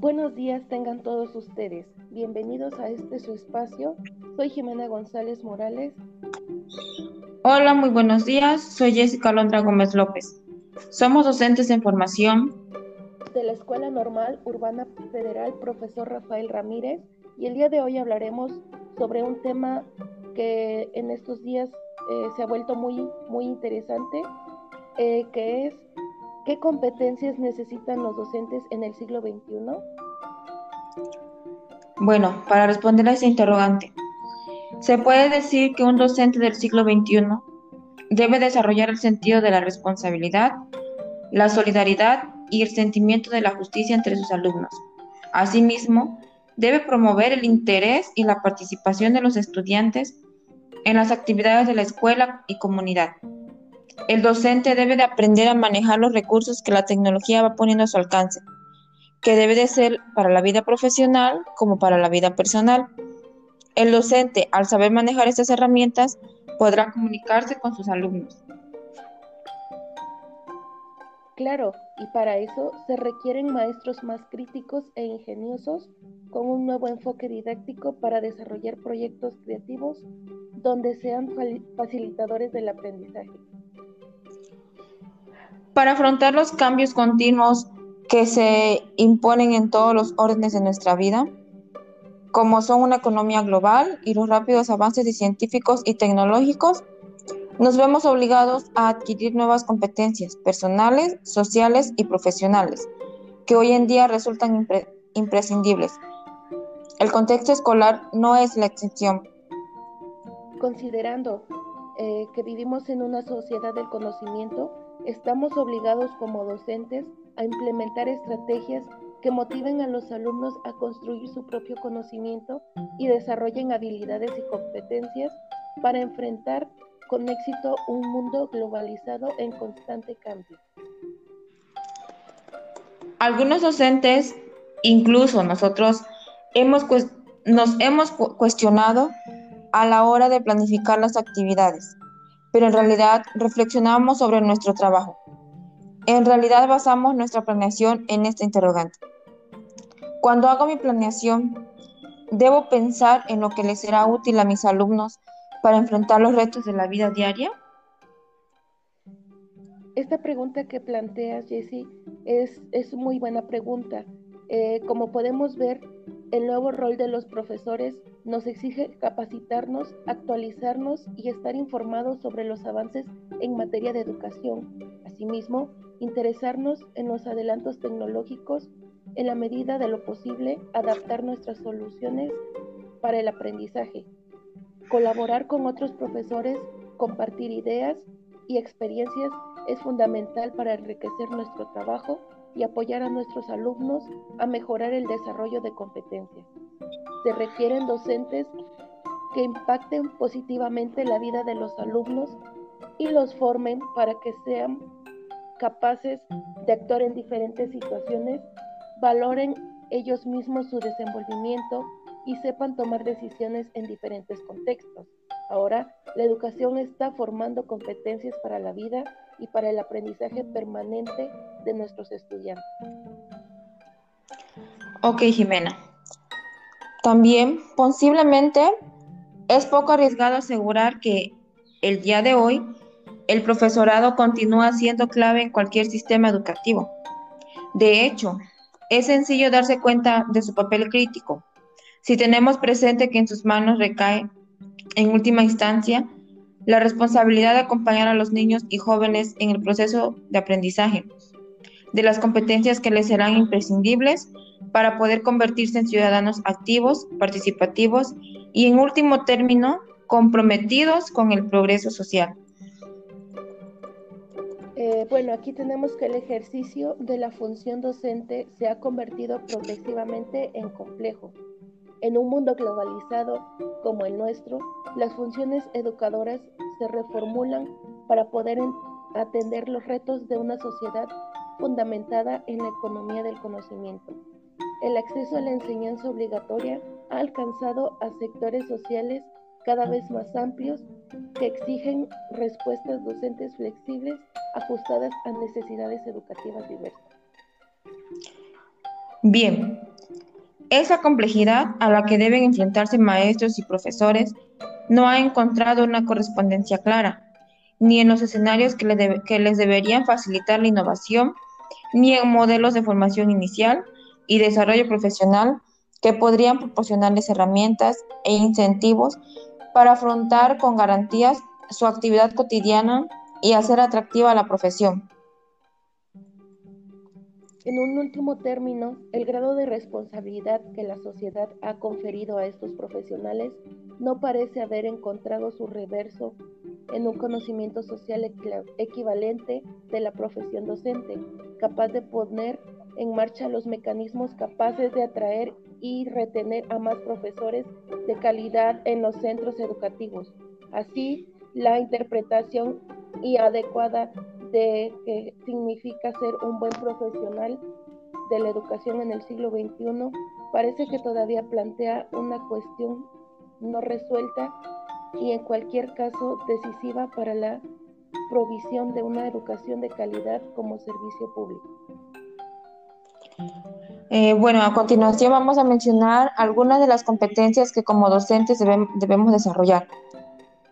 Buenos días tengan todos ustedes. Bienvenidos a este su espacio. Soy Jimena González Morales. Hola, muy buenos días. Soy Jessica Londra Gómez López. Somos docentes en formación de la Escuela Normal Urbana Federal Profesor Rafael Ramírez y el día de hoy hablaremos sobre un tema que en estos días eh, se ha vuelto muy, muy interesante, eh, que es ¿Qué competencias necesitan los docentes en el siglo XXI? Bueno, para responder a ese interrogante, se puede decir que un docente del siglo XXI debe desarrollar el sentido de la responsabilidad, la solidaridad y el sentimiento de la justicia entre sus alumnos. Asimismo, debe promover el interés y la participación de los estudiantes en las actividades de la escuela y comunidad el docente debe de aprender a manejar los recursos que la tecnología va poniendo a su alcance, que debe de ser para la vida profesional como para la vida personal. El docente, al saber manejar estas herramientas, podrá comunicarse con sus alumnos. Claro, y para eso se requieren maestros más críticos e ingeniosos con un nuevo enfoque didáctico para desarrollar proyectos creativos donde sean facilitadores del aprendizaje para afrontar los cambios continuos que se imponen en todos los órdenes de nuestra vida, como son una economía global y los rápidos avances científicos y tecnológicos, nos vemos obligados a adquirir nuevas competencias personales, sociales y profesionales, que hoy en día resultan imprescindibles. El contexto escolar no es la excepción. Considerando eh, que vivimos en una sociedad del conocimiento, Estamos obligados como docentes a implementar estrategias que motiven a los alumnos a construir su propio conocimiento y desarrollen habilidades y competencias para enfrentar con éxito un mundo globalizado en constante cambio. Algunos docentes, incluso nosotros, hemos, nos hemos cuestionado a la hora de planificar las actividades pero en realidad reflexionamos sobre nuestro trabajo. En realidad basamos nuestra planeación en esta interrogante. Cuando hago mi planeación, ¿debo pensar en lo que les será útil a mis alumnos para enfrentar los retos de la vida diaria? Esta pregunta que planteas, Jessie, es, es muy buena pregunta. Eh, como podemos ver, el nuevo rol de los profesores nos exige capacitarnos, actualizarnos y estar informados sobre los avances en materia de educación. Asimismo, interesarnos en los adelantos tecnológicos, en la medida de lo posible, adaptar nuestras soluciones para el aprendizaje, colaborar con otros profesores, compartir ideas y experiencias es fundamental para enriquecer nuestro trabajo y apoyar a nuestros alumnos a mejorar el desarrollo de competencias. Se requieren docentes que impacten positivamente la vida de los alumnos y los formen para que sean capaces de actuar en diferentes situaciones, valoren ellos mismos su desenvolvimiento y sepan tomar decisiones en diferentes contextos. Ahora, la educación está formando competencias para la vida y para el aprendizaje permanente de nuestros estudiantes. Ok, Jimena. También, posiblemente, es poco arriesgado asegurar que el día de hoy el profesorado continúa siendo clave en cualquier sistema educativo. De hecho, es sencillo darse cuenta de su papel crítico si tenemos presente que en sus manos recae, en última instancia, la responsabilidad de acompañar a los niños y jóvenes en el proceso de aprendizaje, de las competencias que les serán imprescindibles para poder convertirse en ciudadanos activos, participativos y, en último término, comprometidos con el progreso social. Eh, bueno, aquí tenemos que el ejercicio de la función docente se ha convertido progresivamente en complejo en un mundo globalizado como el nuestro, las funciones educadoras se reformulan para poder atender los retos de una sociedad fundamentada en la economía del conocimiento. El acceso a la enseñanza obligatoria ha alcanzado a sectores sociales cada vez más amplios que exigen respuestas docentes flexibles ajustadas a necesidades educativas diversas. Bien, Esa complejidad a la que deben enfrentarse maestros y profesores no ha encontrado una correspondencia clara, ni en los escenarios que, les deberían facilitar la innovación, ni en modelos de formación inicial y desarrollo profesional que podrían proporcionarles herramientas e incentivos para afrontar con garantías su actividad cotidiana y hacer atractiva la profesión. En un último término, el grado de responsabilidad que la sociedad ha conferido a estos profesionales no parece haber encontrado su reverso en un conocimiento social equivalente de la profesión docente, capaz de poner en marcha los mecanismos capaces de atraer y retener a más profesores de calidad en los centros educativos. Así, la interpretación y adecuada de qué significa ser un buen profesional de la educación en el siglo XXI parece que todavía plantea una cuestión no resuelta y en cualquier caso decisiva para la provisión de una educación de calidad como servicio público. Eh, bueno, a continuación vamos a mencionar algunas de las competencias que como docentes debemos desarrollar.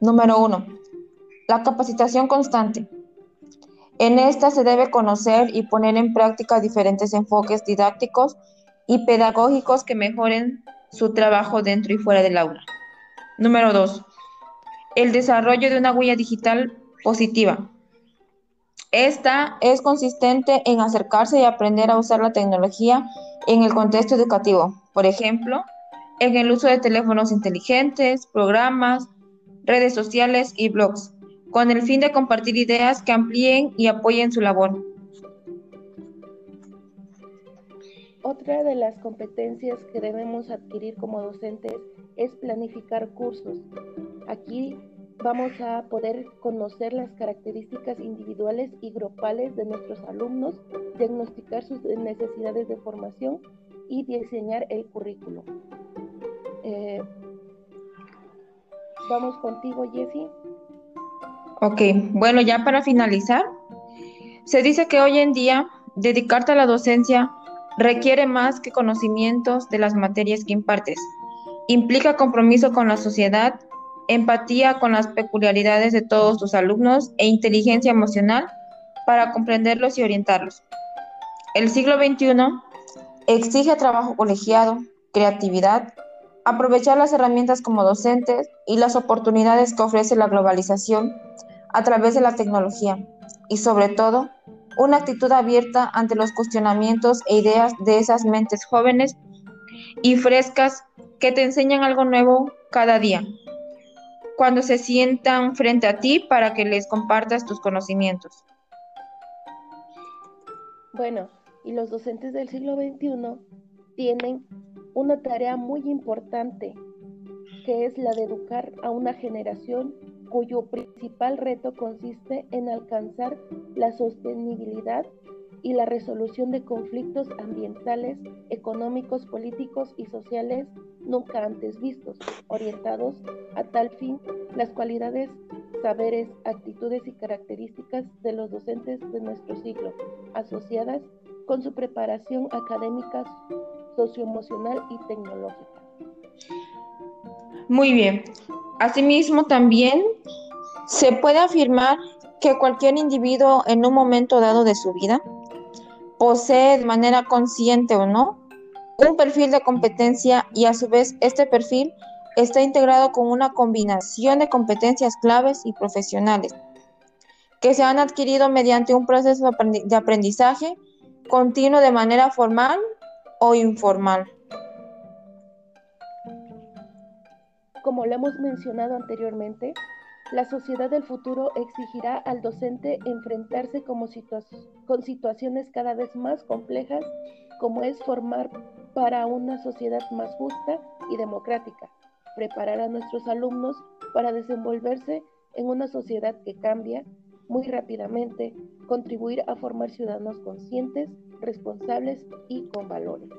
Número uno, la capacitación constante. En esta se debe conocer y poner en práctica diferentes enfoques didácticos y pedagógicos que mejoren su trabajo dentro y fuera del aula. Número 2. El desarrollo de una huella digital positiva. Esta es consistente en acercarse y aprender a usar la tecnología en el contexto educativo, por ejemplo, en el uso de teléfonos inteligentes, programas, redes sociales y blogs con el fin de compartir ideas que amplíen y apoyen su labor. Otra de las competencias que debemos adquirir como docentes es planificar cursos. Aquí vamos a poder conocer las características individuales y grupales de nuestros alumnos, diagnosticar sus necesidades de formación y diseñar el currículo. Eh, vamos contigo, Jessie. Ok, bueno, ya para finalizar, se dice que hoy en día dedicarte a la docencia requiere más que conocimientos de las materias que impartes. Implica compromiso con la sociedad, empatía con las peculiaridades de todos tus alumnos e inteligencia emocional para comprenderlos y orientarlos. El siglo XXI exige trabajo colegiado, creatividad, aprovechar las herramientas como docentes y las oportunidades que ofrece la globalización a través de la tecnología y sobre todo una actitud abierta ante los cuestionamientos e ideas de esas mentes jóvenes y frescas que te enseñan algo nuevo cada día, cuando se sientan frente a ti para que les compartas tus conocimientos. Bueno, y los docentes del siglo XXI tienen una tarea muy importante, que es la de educar a una generación cuyo principal reto consiste en alcanzar la sostenibilidad y la resolución de conflictos ambientales, económicos, políticos y sociales nunca antes vistos, orientados a tal fin las cualidades, saberes, actitudes y características de los docentes de nuestro siglo, asociadas con su preparación académica, socioemocional y tecnológica. Muy bien. Asimismo, también se puede afirmar que cualquier individuo en un momento dado de su vida posee de manera consciente o no un perfil de competencia y a su vez este perfil está integrado con una combinación de competencias claves y profesionales que se han adquirido mediante un proceso de aprendizaje continuo de manera formal o informal. Como lo hemos mencionado anteriormente, la sociedad del futuro exigirá al docente enfrentarse con situaciones cada vez más complejas, como es formar para una sociedad más justa y democrática, preparar a nuestros alumnos para desenvolverse en una sociedad que cambia muy rápidamente, contribuir a formar ciudadanos conscientes, responsables y con valores.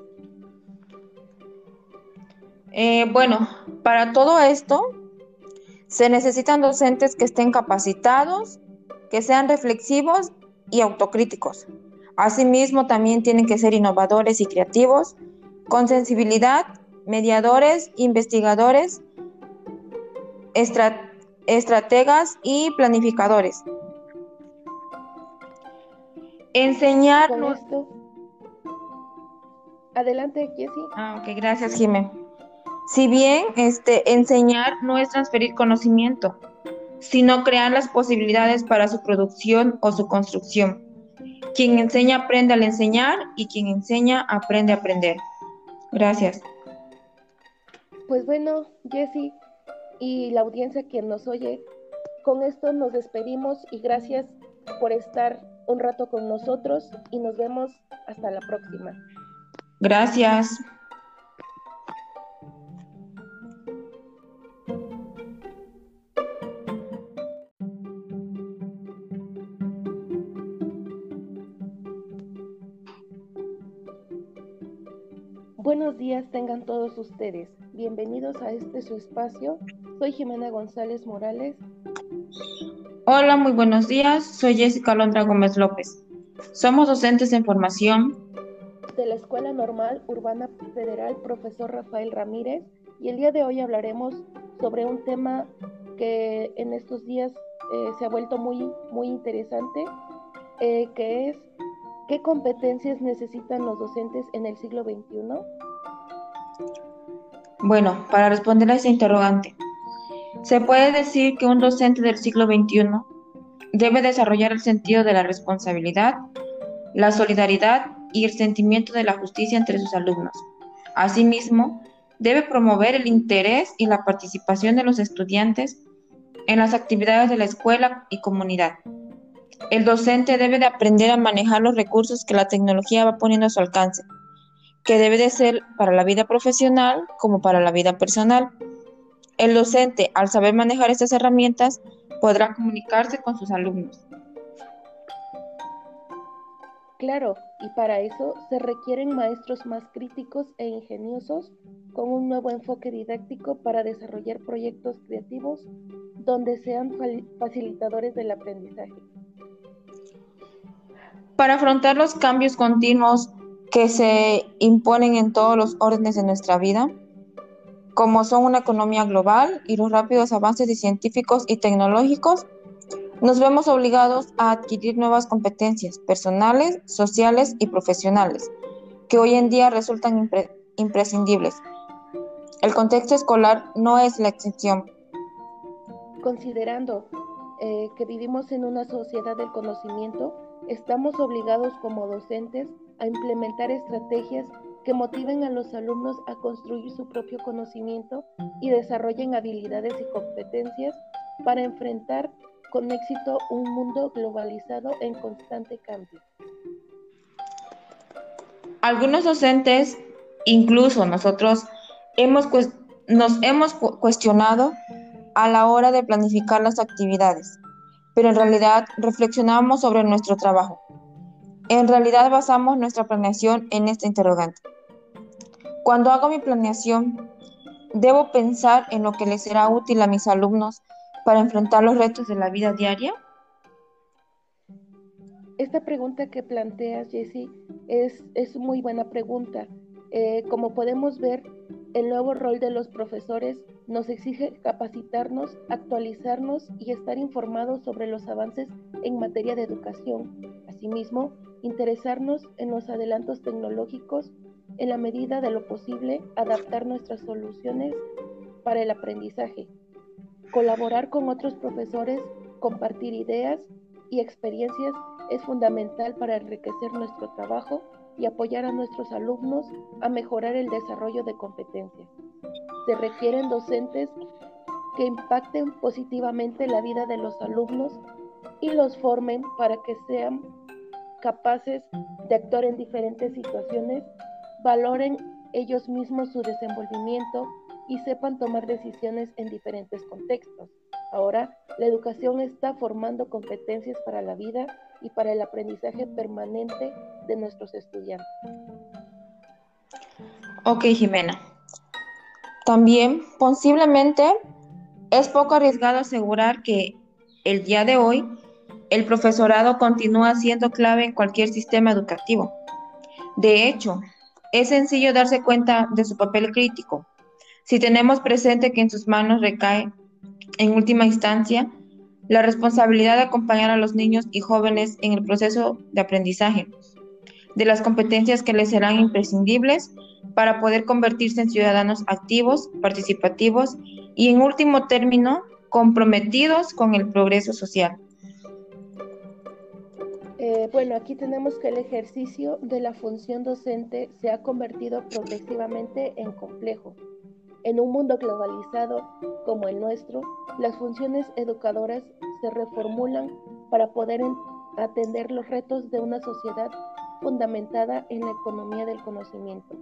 Eh, bueno, para todo esto se necesitan docentes que estén capacitados, que sean reflexivos y autocríticos. Asimismo, también tienen que ser innovadores y creativos con sensibilidad, mediadores, investigadores, estrategas y planificadores. Enseñarnos. Adelante, Jessie. Ah, ok, gracias, Jimé. Si bien este, enseñar no es transferir conocimiento, sino crear las posibilidades para su producción o su construcción. Quien enseña aprende al enseñar y quien enseña aprende a aprender. Gracias. Pues bueno, Jessie y la audiencia que nos oye, con esto nos despedimos y gracias por estar un rato con nosotros y nos vemos hasta la próxima. Gracias. Buenos días tengan todos ustedes. Bienvenidos a este su espacio. Soy Jimena González Morales. Hola, muy buenos días. Soy Jessica Londra Gómez López. Somos docentes en formación de la Escuela Normal Urbana Federal, profesor Rafael Ramírez, y el día de hoy hablaremos sobre un tema que en estos días eh, se ha vuelto muy, muy interesante, eh, que es ¿qué competencias necesitan los docentes en el siglo XXI? Bueno, para responder a ese interrogante, se puede decir que un docente del siglo XXI debe desarrollar el sentido de la responsabilidad, la solidaridad y el sentimiento de la justicia entre sus alumnos. Asimismo, debe promover el interés y la participación de los estudiantes en las actividades de la escuela y comunidad. El docente debe de aprender a manejar los recursos que la tecnología va poniendo a su alcance, que debe de ser para la vida profesional como para la vida personal. El docente, al saber manejar estas herramientas, podrá comunicarse con sus alumnos. Claro, y para eso se requieren maestros más críticos e ingeniosos con un nuevo enfoque didáctico para desarrollar proyectos creativos donde sean facilitadores del aprendizaje. Para afrontar los cambios continuos que se imponen en todos los órdenes de nuestra vida, como son una economía global y los rápidos avances científicos y tecnológicos, nos vemos obligados a adquirir nuevas competencias personales, sociales y profesionales, que hoy en día resultan imprescindibles. El contexto escolar no es la excepción. Considerando eh, que vivimos en una sociedad del conocimiento, estamos obligados como docentes a implementar estrategias que motiven a los alumnos a construir su propio conocimiento y desarrollen habilidades y competencias para enfrentar con éxito un mundo globalizado en constante cambio. Algunos docentes, incluso nosotros, hemos, nos hemos cuestionado a la hora de planificar las actividades, pero en realidad reflexionamos sobre nuestro trabajo. En realidad basamos nuestra planeación en esta interrogante. Cuando hago mi planeación, ¿debo pensar en lo que les será útil a mis alumnos para enfrentar los retos de la vida diaria? Esta pregunta que planteas, Jessie, es, es muy buena pregunta. Eh, como podemos ver, el nuevo rol de los profesores nos exige capacitarnos, actualizarnos y estar informados sobre los avances en materia de educación. Asimismo, interesarnos en los adelantos tecnológicos, en la medida de lo posible, adaptar nuestras soluciones para el aprendizaje, Colaborar con otros profesores, compartir ideas y experiencias es fundamental para enriquecer nuestro trabajo y apoyar a nuestros alumnos a mejorar el desarrollo de competencias. Se requieren docentes que impacten positivamente la vida de los alumnos y los formen para que sean capaces de actuar en diferentes situaciones, valoren ellos mismos su desenvolvimiento y sepan tomar decisiones en diferentes contextos. Ahora, la educación está formando competencias para la vida y para el aprendizaje permanente de nuestros estudiantes. Ok, Jimena. También, posiblemente, es poco arriesgado asegurar que el día de hoy el profesorado continúa siendo clave en cualquier sistema educativo. De hecho, es sencillo darse cuenta de su papel crítico. Si tenemos presente que en sus manos recae, en última instancia, la responsabilidad de acompañar a los niños y jóvenes en el proceso de aprendizaje, de las competencias que les serán imprescindibles para poder convertirse en ciudadanos activos, participativos y, en último término, comprometidos con el progreso social. Eh, bueno, aquí tenemos que el ejercicio de la función docente se ha convertido progresivamente en complejo. En un mundo globalizado como el nuestro, las funciones educadoras se reformulan para poder atender los retos de una sociedad fundamentada en la economía del conocimiento.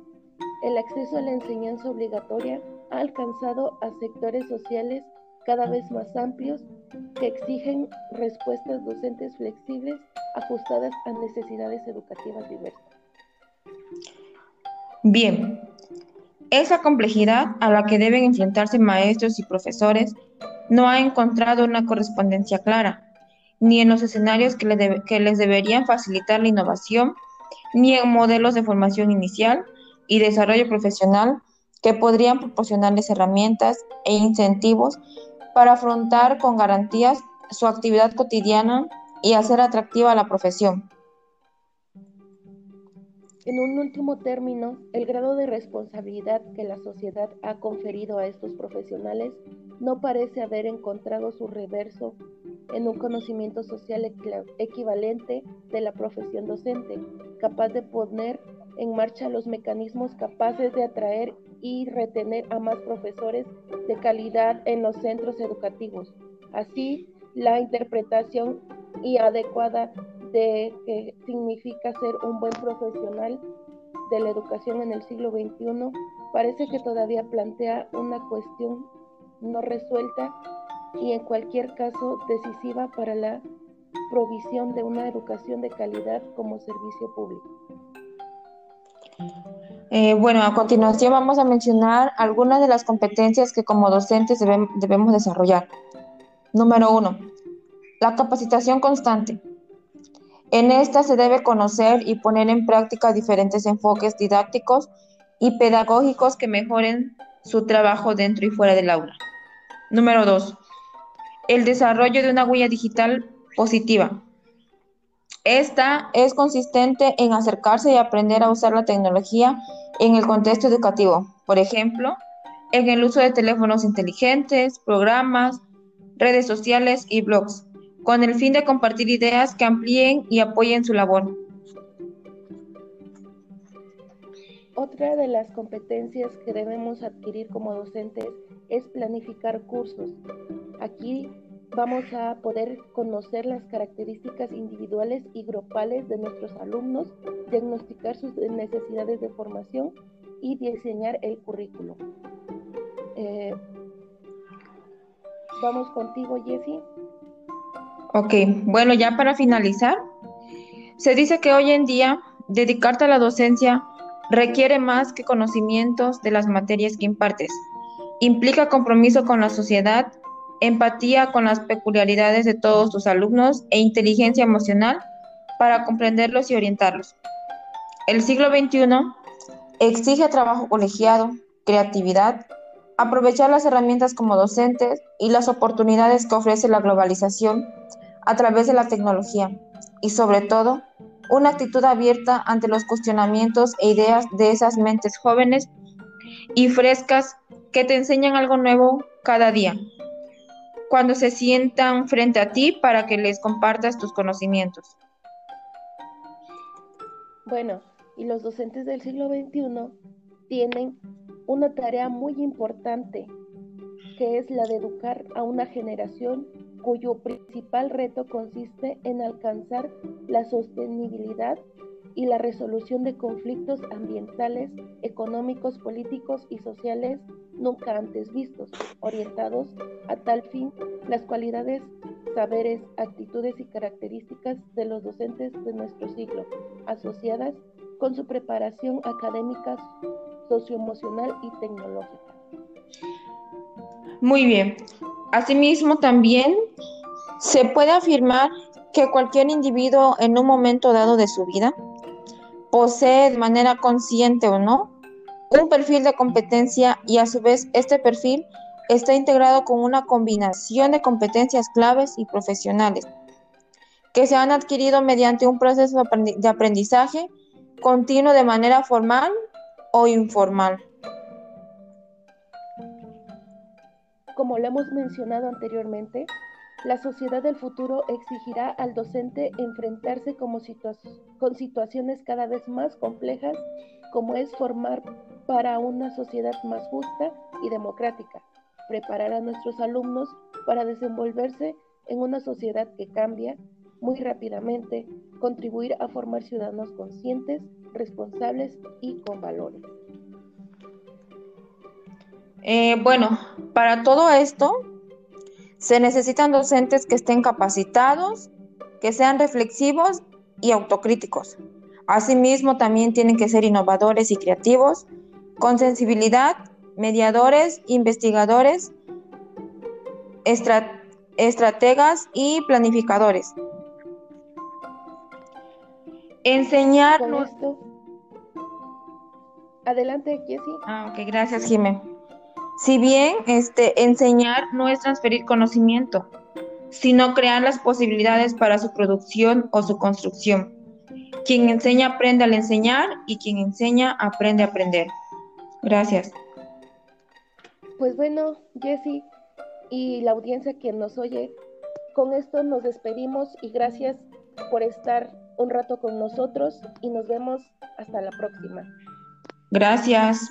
El acceso a la enseñanza obligatoria ha alcanzado a sectores sociales cada vez más amplios que exigen respuestas docentes flexibles ajustadas a necesidades educativas diversas. Bien, esa complejidad a la que deben enfrentarse maestros y profesores no ha encontrado una correspondencia clara, ni en los escenarios que, les deberían facilitar la innovación, ni en modelos de formación inicial y desarrollo profesional que podrían proporcionarles herramientas e incentivos para afrontar con garantías su actividad cotidiana y hacer atractiva la profesión. En un último término, el grado de responsabilidad que la sociedad ha conferido a estos profesionales no parece haber encontrado su reverso en un conocimiento social equivalente de la profesión docente, capaz de poner en marcha los mecanismos capaces de atraer y retener a más profesores de calidad en los centros educativos. Así, la interpretación y adecuada de qué significa ser un buen profesional de la educación en el siglo XXI parece que todavía plantea una cuestión no resuelta y en cualquier caso decisiva para la provisión de una educación de calidad como servicio público. Eh, bueno, a continuación vamos a mencionar algunas de las competencias que como docentes debemos desarrollar. Número uno, la capacitación constante. En esta se debe conocer y poner en práctica diferentes enfoques didácticos y pedagógicos que mejoren su trabajo dentro y fuera del aula. Número dos, el desarrollo de una huella digital positiva. Esta es consistente en acercarse y aprender a usar la tecnología en el contexto educativo, por ejemplo, en el uso de teléfonos inteligentes, programas, redes sociales y blogs, con el fin de compartir ideas que amplíen y apoyen su labor. Otra de las competencias que debemos adquirir como docentes es planificar cursos. Aquí vamos a poder conocer las características individuales y grupales de nuestros alumnos, diagnosticar sus necesidades de formación y diseñar el currículo. Eh, vamos contigo, Jessie. Ok, bueno, ya para finalizar, se dice que hoy en día dedicarte a la docencia requiere más que conocimientos de las materias que impartes. Implica compromiso con la sociedad empatía con las peculiaridades de todos tus alumnos e inteligencia emocional para comprenderlos y orientarlos. El siglo XXI exige trabajo colegiado, creatividad, aprovechar las herramientas como docentes y las oportunidades que ofrece la globalización a través de la tecnología y sobre todo una actitud abierta ante los cuestionamientos e ideas de esas mentes jóvenes y frescas que te enseñan algo nuevo cada día cuando se sientan frente a ti para que les compartas tus conocimientos. Bueno, y los docentes del siglo XXI tienen una tarea muy importante, que es la de educar a una generación cuyo principal reto consiste en alcanzar la sostenibilidad y la resolución de conflictos ambientales, económicos, políticos y sociales nunca antes vistos, orientados a tal fin las cualidades, saberes, actitudes y características de los docentes de nuestro siglo, asociadas con su preparación académica, socioemocional y tecnológica. Muy bien. Asimismo, también se puede afirmar que cualquier individuo en un momento dado de su vida posee de manera consciente o no un perfil de competencia y a su vez este perfil está integrado con una combinación de competencias claves y profesionales que se han adquirido mediante un proceso de aprendizaje continuo de manera formal o informal. Como lo hemos mencionado anteriormente, la sociedad del futuro exigirá al docente enfrentarse con situaciones cada vez más complejas, como es formar para una sociedad más justa y democrática, preparar a nuestros alumnos para desenvolverse en una sociedad que cambia muy rápidamente, contribuir a formar ciudadanos conscientes, responsables y con valores. Eh, bueno, para todo esto se necesitan docentes que estén capacitados, que sean reflexivos y autocríticos. Asimismo, también tienen que ser innovadores y creativos, con sensibilidad, mediadores, investigadores, estrategas y planificadores. Enseñar. Adelante, Jessie. Ah, ok, gracias, Jimé. Si bien este, enseñar no es transferir conocimiento, sino crear las posibilidades para su producción o su construcción. Quien enseña aprende al enseñar y quien enseña aprende a aprender. Gracias. Pues bueno, Jessie y la audiencia que nos oye, con esto nos despedimos y gracias por estar un rato con nosotros y nos vemos hasta la próxima. Gracias.